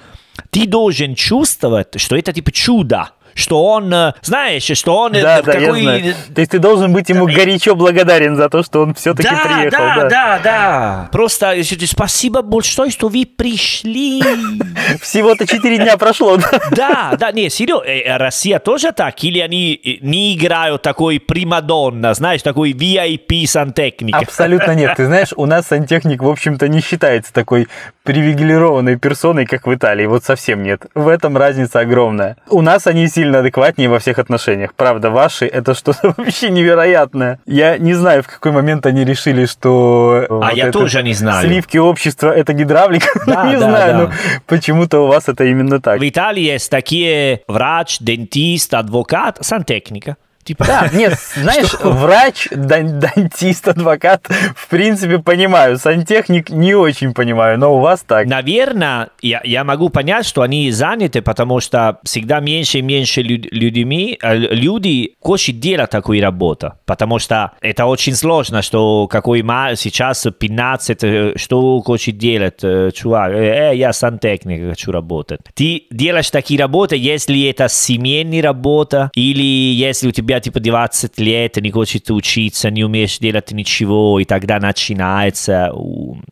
ты должен чувствовать, что это типа чудо что он, э, знаешь, что он... Э, да, да, какой... я знаю. То есть ты должен быть ему горячо благодарен за то, что он все-таки да, приехал. Да, да, да, да. Просто спасибо большое, что вы пришли. [laughs] Всего-то 4 дня прошло, да? Да, не, серьезно, э, Россия тоже так? Или они не играют такой примадонна, знаешь, такой VIP сантехник? Абсолютно нет. Ты знаешь, у нас сантехник, в общем-то, не считается такой привилегированной персоной, как в Италии. Вот совсем нет. В этом разница огромная. У нас они все сильно адекватнее во всех отношениях. Правда, ваши это что-то [laughs] вообще невероятное. Я не знаю, в какой момент они решили, что... А вот я тоже не знаю. Сливки общества это гидравлика. [laughs] Да, не да, знаю, да. но почему-то у вас это именно так. В Италии есть такие врач, дентист, адвокат, сантехника. Типа, Да, нет, [laughs] знаешь, врач, дан- дантист, адвокат, в принципе, понимаю. Сантехник не очень понимаю, но у вас так. Наверное, я, я могу понять, что они заняты, потому что всегда меньше и меньше лю- людьми, э, люди хочет делать такую работу, потому что это очень сложно, что какой сейчас 15, э, что хочет делать, э, чувак, э, я сантехник, хочу работать. Ты делаешь такие работы, если это семейная работа, или если у тебя типа 20 лет, не хочешь учиться, не умеешь делать ничего, и тогда начинается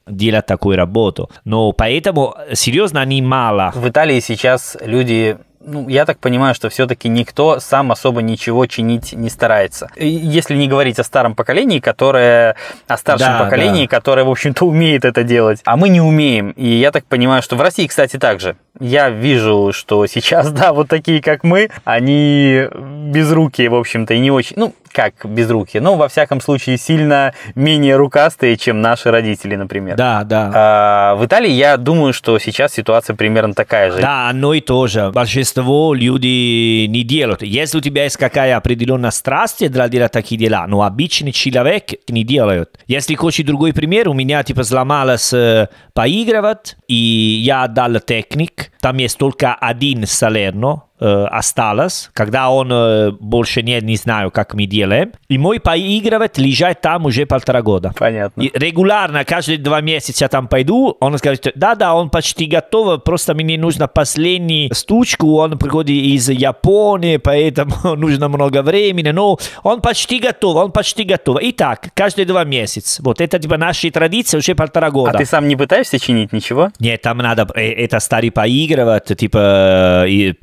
делать такую работу. Но поэтому, серьезно, они мало. В Италии сейчас люди ну, я так понимаю, что все-таки никто сам особо ничего чинить не старается. Если не говорить о старом поколении, которое, о старшем Да, поколении, да. которое, в общем-то, умеет это делать, а мы не умеем. И я так понимаю, что в России, кстати, также. Я вижу, что сейчас, [laughs] да, вот такие, как мы, они безрукие, в общем-то, и не очень, ну, как безрукие, но, во всяком случае, сильно менее рукастые, чем наши родители, например. Да, да. А, в Италии я думаю, что сейчас ситуация примерно такая же. Да, оно и тоже. Большинство люди не делают. Если у тебя есть какая определенная страсть для делать такие дела, но обычный человек не делает. Если хочешь другой пример, у меня типа сломалось э, поигрывать, и я отдал техник. Там есть только один Салерно, э, осталось, когда он э, больше нет, не знаю, как мы делаем. И мой поигрывать лежит там уже полтора года. Понятно. И регулярно, каждые два месяца там пойду, он говорит, да-да, он почти готов, просто мне нужно последний стучку, он приходит из Японии, поэтому [laughs] нужно много времени, но он почти готов, он почти готов. И так, каждые два месяца. Вот это типа наши традиции уже полтора года. А ты сам не пытаешься чинить ничего? Нет, там надо, э, это старый поигрывать, типа э,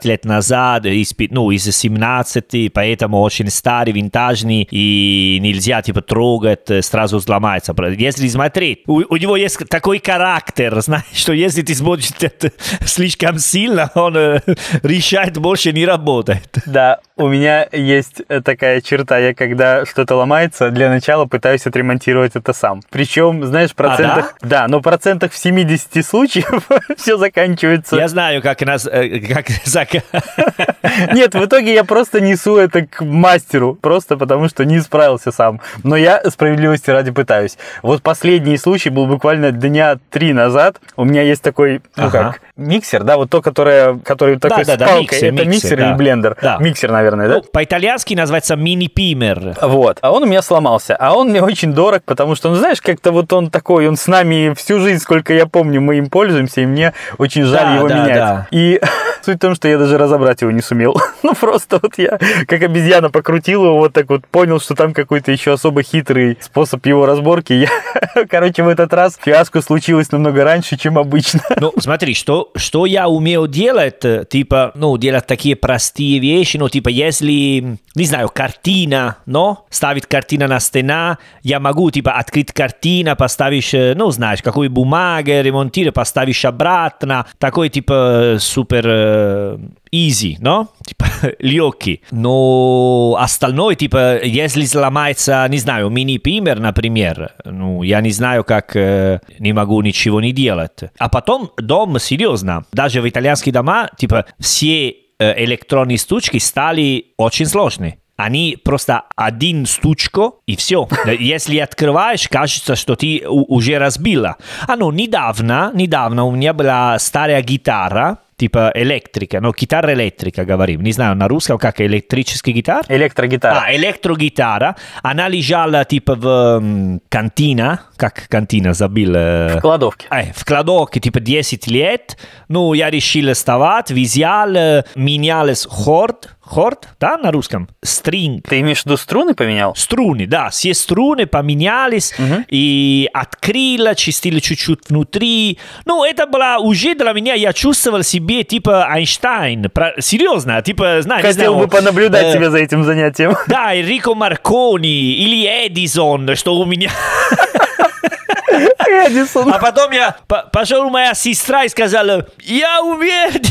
и 50 лет назад, из, ну, из 17, поэтому очень старый, винтажный, и нельзя, типа, трогать, сразу сломается. Если смотреть, у, у него есть такой характер, знаешь, что если ты смотришь это слишком сильно, он э, решает больше не работает. Да, у меня есть такая черта. Я когда что-то ломается, для начала пытаюсь отремонтировать это сам. Причем, знаешь, процентах... да? но в процентах в 70 случаев [laughs] все заканчивается... Я знаю, как нас, как зак- [laughs] Нет, в итоге я просто несу это к мастеру, просто потому что не справился сам. Но я справедливости ради пытаюсь. Вот последний случай был буквально дня три назад. У меня есть такой, ну Ага. как, миксер, да, вот то, которое, который такой Да-да-да, с палкой. миксер, это миксер, миксер, или да. блендер? Да. Миксер, наверное, да? Ну, по-итальянски называется мини-пимер. Вот. А он у меня сломался. А он мне очень дорог, потому что, ну, знаешь, как-то вот он такой, он с нами всю жизнь, сколько я помню, мы им пользуемся, и мне очень жаль Да, его да, менять. да. И [laughs] суть в том, что я даже разобрать его не сумел. [laughs] ну, просто вот я, как обезьяна, покрутил его вот так вот, понял, что там какой-то еще особо хитрый способ его разборки. Я, [laughs] короче, в этот раз фиаско случилось намного раньше, чем обычно. Ну, смотри, что, что я умею делать, э, типа, ну, делать такие простые вещи, ну, типа, если, не знаю, картина, но, ставить картина на стена, я могу, типа, открыть картина, поставишь, э, ну, знаешь, какой бумага, ремонтировать, поставишь обратно, такой, типа, супер э, easy, но, типа, легкий. Но остальное, типа, если сломается, не знаю, мини-пример, например, ну, я не знаю, как э, не могу ничего не делать. А потом дом, серьезно, даже в итальянских домах, типа, все электронные стучки стали очень сложные. Они просто один стучко и все. Если открываешь, кажется, что ты уже разбила. А ну, недавно, недавно у меня была старая гитара, типа электрика, ну, гитара электрика, говорим. Не знаю, на русском как электрический гитар? Электрогитара. А, электрогитара. Она лежала типа в кантина, как кантина, забыл. э, В кладовке. э, в кладовке типа 10 лет. Ну, я решил вставать, взял, э, менялись хорд, хорд, да, на русском? Стринг. Ты имеешь в виду струны поменял? Струны, да, все струны поменялись, и открыла, чистила чуть-чуть внутри. Ну, это было уже для меня, я чувствовал себе типа Эйнштейн. Про- серьезно, типа, знаешь, Хотел знаю, бы понаблюдать э, тебя за этим занятием. [laughs] Да, Энрико Маркони или Эдисон, что у меня... [laughs] Эдисон. А потом я по- пошел моя сестра и сказала, я делать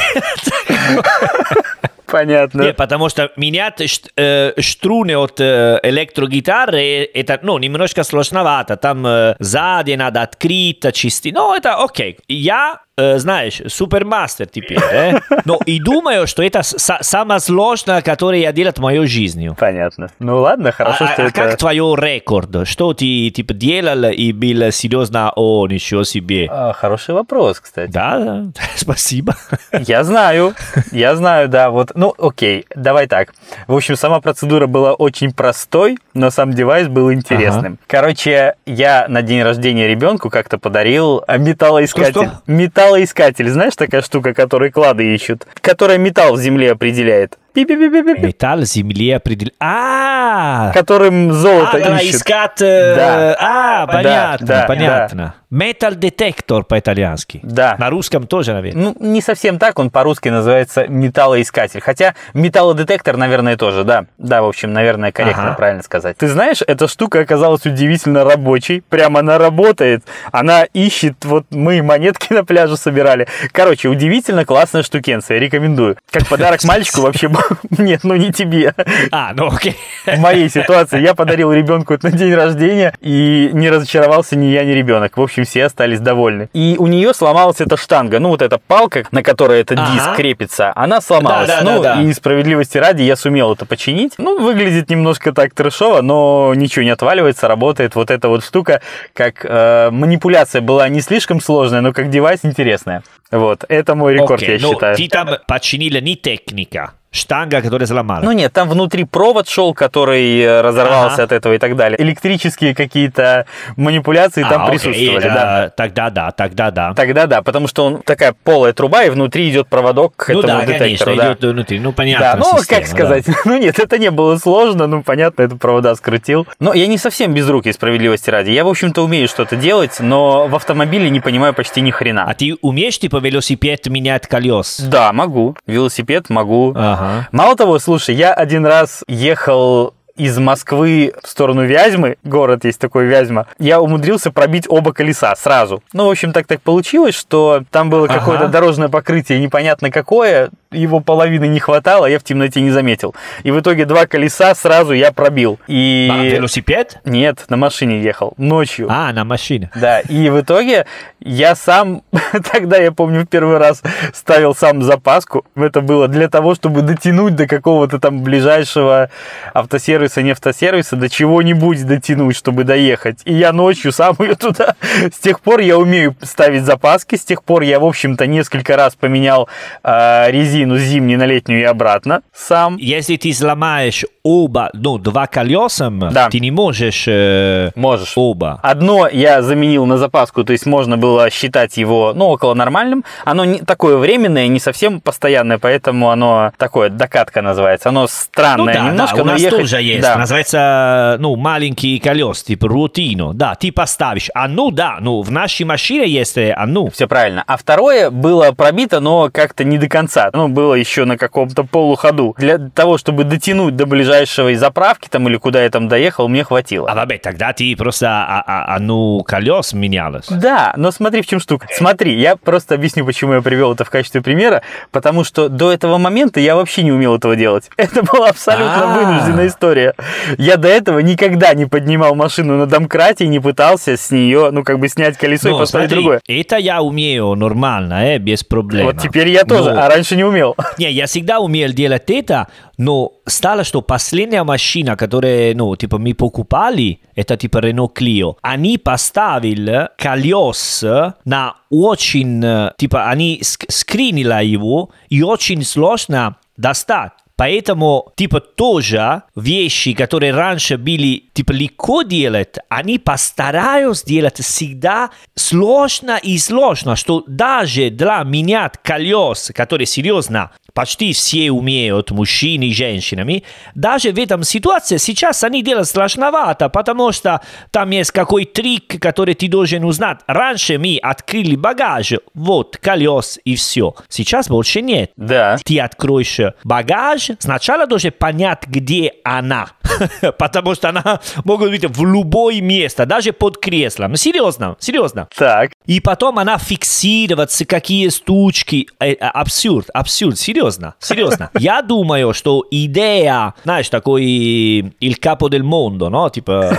[laughs] Понятно. Не, потому что менять э, струны от э, электрогитары, это, ну, немножко сложновато. Там э, сзади надо открыть, чистить. Ну, это окей. Я знаешь, супермастер теперь, э? Но и думаю, что это самое сложное, которое я делал в моей жизни. Понятно. Ну ладно, хорошо, а, что а это... как твой рекорд? Что ты типа делал и был серьезно, о, ничего себе? А, хороший вопрос, кстати. Да, да, [laughs] спасибо. Я знаю, [laughs] я знаю, да, вот, ну, окей, давай так. В общем, сама процедура была очень простой, но сам девайс был интересным. Короче, я на день рождения ребенку как-то подарил а, металлоискатель. Что-что? Металлоискатель, знаешь, такая штука, которой клады ищут, которая металл в земле определяет. Металл земле определил. А, Которым золото а, ищут. искать. э, Да. А, Да, понятно, да, понятно. Металл детектор по-итальянски. Да. На русском тоже, наверное. Ну, не совсем так, он по-русски называется металлоискатель. Хотя металлодетектор, наверное, тоже, да. Да, в общем, наверное, корректно Ага. правильно сказать. Ты знаешь, эта штука оказалась удивительно рабочей. Прямо она работает. Она ищет, вот мы монетки [laughs] на пляже собирали. Короче, удивительно классная штукенция, рекомендую. Как подарок мальчику вообще... [laughs] Нет, ну не тебе. А, ну окей. В моей ситуации я подарил ребенку это на день рождения, и не разочаровался ни я, ни ребенок. В общем, все остались довольны. И у нее сломалась эта штанга, ну вот эта палка, на которой этот Ага. диск крепится, она сломалась. Да, да, ну да, да. и справедливости ради я сумел это починить. Ну, выглядит немножко так трешово, но ничего не отваливается, работает вот эта вот штука, как э, манипуляция была не слишком сложная, но как девайс интересная. Вот, это мой рекорд, Окей, я ну, считаю. ты там починил не техника. Штанга, которая сломала. Ну нет, там внутри провод шел, который э, разорвался Ага. от этого и так далее. Электрические какие-то манипуляции там А, окей, присутствовали, это- да. Тогда да, тогда да. Тогда да, потому что он такая полая труба, и внутри идет проводок к ну этому да, детектору. конечно, да. идет внутри. Ну, понятно. Да, ну, система, как сказать, [laughs] ну нет, это не было сложно, ну, понятно, это провода скрутил. Но я не совсем без руки, справедливости ради. Я, в общем-то, умею что-то делать, но в автомобиле не понимаю почти ни А хрена. ты умеешь, типа, велосипед менять колес? Да, могу. Велосипед могу. Ага. Мало того, слушай, я один раз ехал из Москвы в сторону Вязьмы, город есть такой Вязьма, я умудрился пробить оба колеса сразу. Ну, в общем, так так получилось, что там было Ага. какое-то дорожное покрытие непонятно какое, его половины не хватало, я в темноте не заметил. И в итоге два колеса сразу я пробил. И... А, велосипед? Нет, на машине ехал, ночью. А, на машине. Да, и в итоге я сам, [laughs] тогда я помню, в первый раз ставил сам запаску. Это было для того, чтобы дотянуть до какого-то там ближайшего автосервиса, не автосервиса, до чего-нибудь дотянуть, чтобы доехать. И я ночью сам ее туда. С тех пор я умею ставить запаски, с тех пор я, в общем-то, несколько раз поменял э, резину с зимней на летнюю и обратно сам. Если ты сломаешь оба, ну, два колеса, Да. ты не можешь э, Можешь. оба. Одно я заменил на запаску, то есть можно было считать его, ну, около нормальным. Оно не такое временное, не совсем постоянное, поэтому оно такое, докатка называется. Оно Ну странное да, немножко, да, у но нас ехать... тоже есть. Да. Называется, ну, маленький колес, типа рутино. Да, ты поставишь. А ну да, ну, в нашей машине есть э, а ну. Все правильно. А второе было пробито, но как-то не до конца. Ну, было еще на каком-то полуходу. Для того, чтобы дотянуть до ближайшей заправки там или куда я там доехал, мне хватило. А вабе, тогда ты просто а, а, а ну колес менялось. Да, но смотри, в чем штука. Смотри, я просто объясню, почему я привел это в качестве примера, потому что до этого момента я вообще не умел этого делать. [laughs] Это была абсолютно А. вынужденная история. Я до этого никогда не поднимал машину на домкрате и не пытался с нее, ну, как бы снять колесо и Ну, поставить смотри, другое. это я умею нормально, э, без проблем. Вот теперь я тоже, Но- а раньше не умел. [laughs] Не, я всегда умел делать это, но стало, что последняя машина, которую, ну, типа, мы покупали, это типа Renault Clio, они поставили колес на очень, э, типа, они ск- скринили его, и очень сложно достать. Поэтому, типа, тоже вещи, которые раньше были, типа, легко делать, они постараются делать всегда сложно и сложно, что даже для менять колес, которые серьезно почти все умеют, мужчины и женщинами, даже в этом ситуации сейчас они делают сложновато, потому что там есть какой трик, который ты должен узнать. Раньше мы открыли багаж, вот колес и все. Сейчас больше нет Да. ты откроешь багаж, сначала должен понять, где она. [laughs] Потому что она может быть в любое место, даже под креслом. Серьезно, серьезно. Так. И потом она фиксироваться, какие штучки. Э, э, Абсурд, абсурд, серьезно, серьезно. Я думаю, что идея, знаешь, такой il capo del mondo, no? Типа,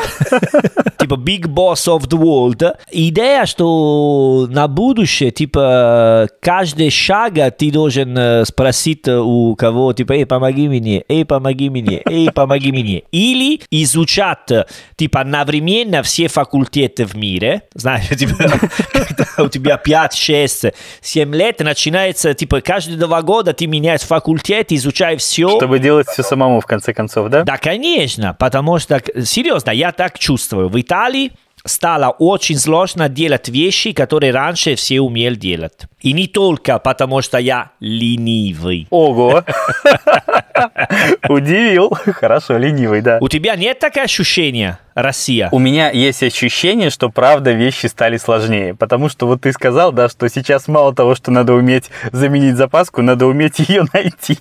типа big boss of the world. Идея, что на будущее, типа, каждый шаг ты должен э, спросить у кого, типа, эй, помоги мне, эй, помоги мне, эй, помоги мне. Или изучать, типа, одновременно все факультеты в мире. Знаешь, [laughs] типа, когда у тебя 5, 6, 7 лет, начинается, типа, каждые два года ты меняешь факультет, изучаешь все. Чтобы делать все самому, в конце концов, да? Да, конечно, потому что, серьезно, я так чувствую. В Италии стало очень сложно делать вещи, которые раньше все умели делать. И не только потому, что я ленивый. Ого! [laughs] Удивил. Хорошо, ленивый, да. У тебя нет такого ощущения, Россия? У меня есть ощущение, что правда вещи стали сложнее. Потому что вот ты сказал, да, что сейчас мало того, что надо уметь заменить запаску, надо уметь [laughs] ее найти.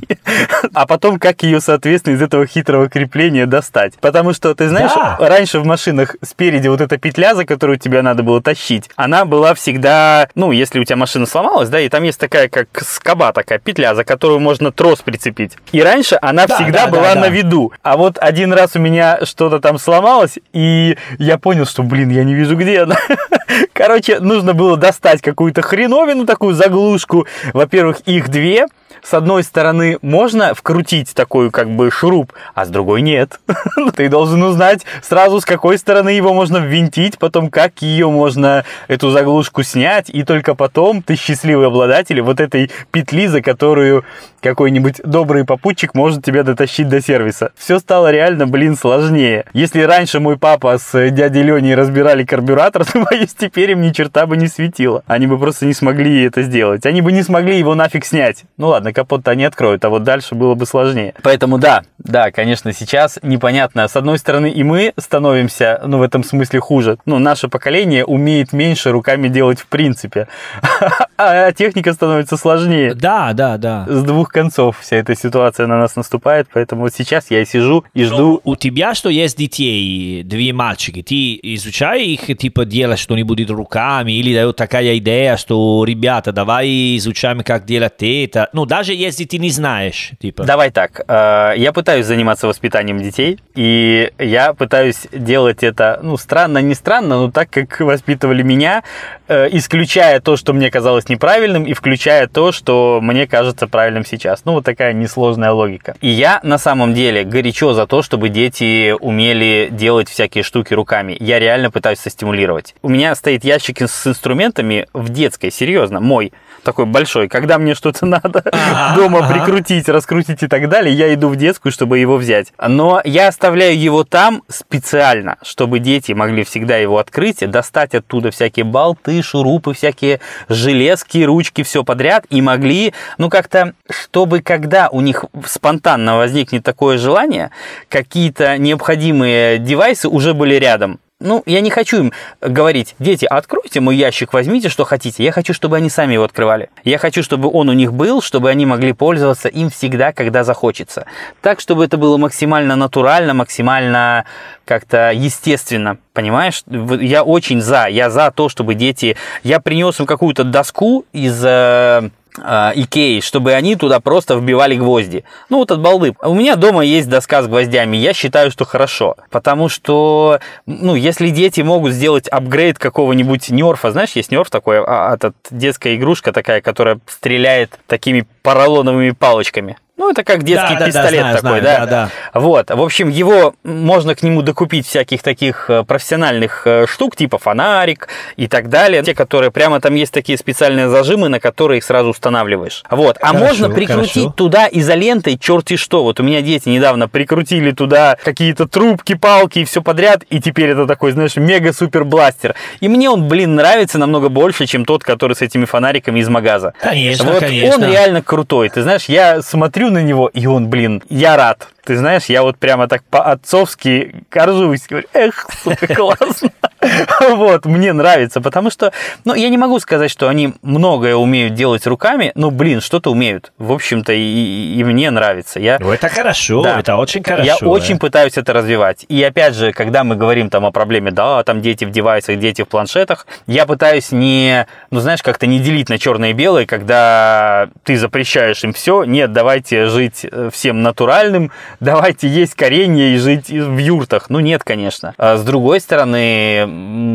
А потом, как ее, соответственно, из этого хитрого крепления достать. Потому что, ты знаешь, Да. раньше в машинах спереди вот эта петля, за которую тебе надо было тащить, она была всегда, ну, если у тебя машина сломалась, да, и там есть такая, как скоба такая петля, за которую можно трос прицепить. И раньше она Да, всегда да, была да, на да. виду. А вот один раз у меня что-то там сломалось, и я понял, что, блин, я не вижу, где она. [laughs] Короче, нужно было достать какую-то хреновину, такую заглушку. Во-первых, их две. С одной стороны можно вкрутить такой как бы шуруп, а с другой нет. [laughs] Ты должен узнать сразу, с какой стороны его можно ввинтить, потом как ее можно, эту заглушку снять, и только потом ты счастливый обладатель вот этой петли, за которую какой-нибудь добрый попутчик может тебя дотащить до сервиса. Все стало реально, блин, сложнее. Если раньше мой папа с дядей Леней разбирали карбюратор, [laughs] то, боюсь, теперь им ни черта бы не светило. Они бы просто не смогли это сделать. Они бы не смогли его нафиг снять. Ну ладно, капот-то они откроют, а вот дальше было бы сложнее. Поэтому да, да, конечно, сейчас непонятно. С одной стороны, и мы становимся, ну, в этом смысле хуже. Ну, наше поколение умеет меньше руками делать в принципе. [laughs] А техника становится сложнее Да, да, да. с двух концов вся эта ситуация на нас наступает, поэтому вот сейчас я и сижу и жду. У тебя что есть детей, две мальчики, ты изучаешь их, типа, делать что-нибудь руками, или дает такая идея, что, ребята, давай изучаем, как делать это. Ну, даже если ты не знаешь, типа. Давай так, э, я пытаюсь заниматься воспитанием детей, и я пытаюсь делать это, ну, странно, не странно, но так, как воспитывали меня, э, исключая то, что мне казалось неправильным, и включая то, что мне кажется правильным сейчас. Ну, вот такая несложная логика. И я, на самом деле, горячо за то, чтобы дети умели делать всякие штуки руками. Я реально пытаюсь состимулировать. У меня стоит ящик с инструментами в детской, серьезно, мой, такой большой. Когда мне что-то надо [laughs] дома прикрутить, раскрутить и так далее, я иду в детскую, чтобы его взять. Но я оставляю его там специально, чтобы дети могли всегда его открыть, достать оттуда всякие болты, шурупы, всякие железки, ручки, все подряд, и могли, ну как-то, чтобы когда у них спонтанно возникнет такое желание, какие-то необходимые девайсы уже были рядом. Ну, я не хочу им говорить, дети, откройте мой ящик, возьмите, что хотите. Я хочу, чтобы они сами его открывали. Я хочу, чтобы он у них был, чтобы они могли пользоваться им всегда, когда захочется. Так, чтобы это было максимально натурально, максимально как-то естественно. Понимаешь? Я очень за. Я за то, чтобы дети... Я принес им какую-то доску из э, э, Икеи, чтобы они туда просто вбивали гвозди. Ну, вот от балды. У меня дома есть доска с гвоздями, я считаю, что хорошо. Потому что, ну, если дети могут сделать апгрейд какого-нибудь нерфа, знаешь, есть нерф такой, а, этот детская игрушка такая, которая стреляет такими поролоновыми палочками. Ну, это как детский Да, да, да, пистолет знаю, такой, знаю, да? да, да. Вот, в общем, его можно к нему докупить всяких таких э, профессиональных э, штук, типа фонарик и так далее. Те, которые прямо там есть такие специальные зажимы, на которые их сразу устанавливаешь. Вот, а Хорошо, можно прикрутить хорошо. туда изолентой черти что. Вот у меня дети недавно прикрутили туда какие-то трубки, палки и все подряд, и теперь это такой, знаешь, мега-супер бластер. И мне он, блин, нравится намного больше, чем тот, который с этими фонариками из магаза. Конечно, вот конечно. он реально крутой. Ты знаешь, я смотрю на него, и он, блин, я рад. Ты знаешь, я вот прямо так по-отцовски горжусь. Говорю, эх, сука, классно. [laughs] Вот, мне нравится, потому что, ну, я не могу сказать, что они многое умеют делать руками, но, блин, что-то умеют. В общем-то, и, и мне нравится. Я, Ну, это хорошо, Да. это очень хорошо. я э. очень пытаюсь это развивать. И опять же, когда мы говорим там о проблеме, да, там дети в девайсах, дети в планшетах, я пытаюсь не, ну знаешь, как-то не делить на черное и белое, когда ты запрещаешь им все. Нет, давайте жить э, всем натуральным, давайте есть коренья и жить в юртах. Ну нет, конечно. А с другой стороны,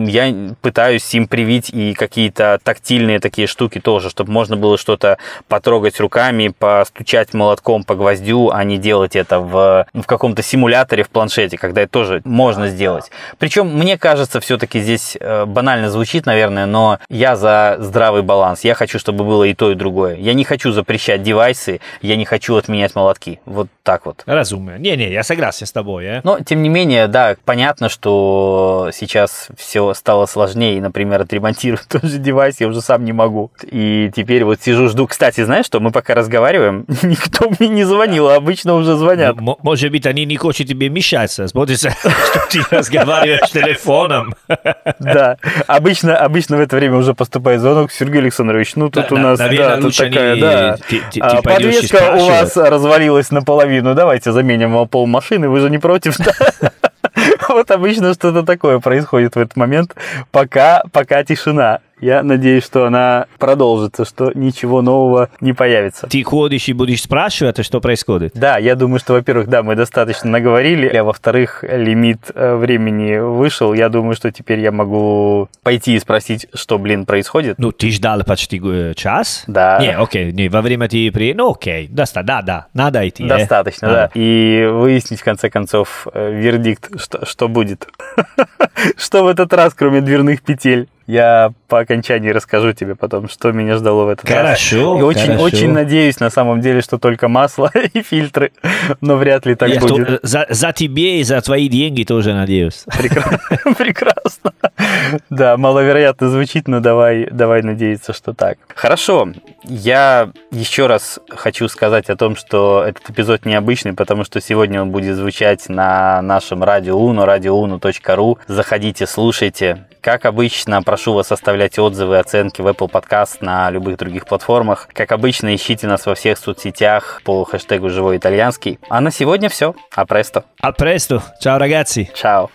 я пытаюсь им привить и какие-то тактильные такие штуки тоже, чтобы можно было что-то потрогать руками, постучать молотком по гвоздю, а не делать это в, в каком-то симуляторе в планшете, когда это тоже можно сделать. Причем, мне кажется, все-таки здесь э, банально звучит, наверное, но я за здравый баланс. Я хочу, чтобы было и то, и другое. Я не хочу запрещать девайсы, я не хочу отменять молотки. Вот так вот. Разумно. Не-не, я согласен с тобой, э. Но, тем не менее, да, понятно, что сейчас все стало сложнее. Например, отремонтировать [laughs] тот же девайс я уже сам не могу. И теперь вот сижу, жду. Кстати, знаешь что, мы пока разговариваем, [laughs] никто мне не звонил, а обычно уже звонят. М- может быть, они не хотят тебе мешаться. Смотрится, [laughs] что ты разговариваешь телефоном. Да, обычно, обычно в это время уже поступает звонок. Сергей Александрович, ну тут у нас да, тут такая, да. А, и Подвеска у вас развалилась наполовину. Давайте заменим пол машины, вы же не против? да? Вот обычно что-то такое происходит в этот момент, пока, пока тишина. Я надеюсь, что она продолжится, что ничего нового не появится. Ты ходишь и будешь спрашивать, что происходит. Да, я думаю, что, во-первых, да, мы достаточно наговорили, а во-вторых, лимит э, времени вышел. Я думаю, что теперь я могу пойти и спросить, что, блин, происходит. Ну, ты ждал почти э, час? Да. Не, окей, не, во время ты при... Ну, окей, доста, да, да, надо идти. э. Достаточно, Надо. да. И выяснить, в конце концов, э, вердикт, что, что будет. [laughs] Что в этот раз, кроме дверных петель. Я по окончании расскажу тебе потом, что меня ждало в этот раз. Хорошо, И очень, хорошо. очень надеюсь, на самом деле, что только масло [laughs] и фильтры, но вряд ли так Я будет. то- за, за тебе и за твои деньги тоже надеюсь. Прекра- [laughs] Прекрасно. Да, маловероятно звучит, но давай, давай надеяться, что так. Хорошо. Я еще раз хочу сказать о том, что этот эпизод необычный, потому что сегодня он будет звучать на нашем радио Уно, радиоуно.ру. Заходите, слушайте. Как обычно, прошу вас оставлять отзывы, оценки в Apple Podcast на любых других платформах. Как обычно, ищите нас во всех соцсетях по хэштегу «Живой итальянский». А на сегодня все. А престо. A presto, ciao ragazzi. Чао.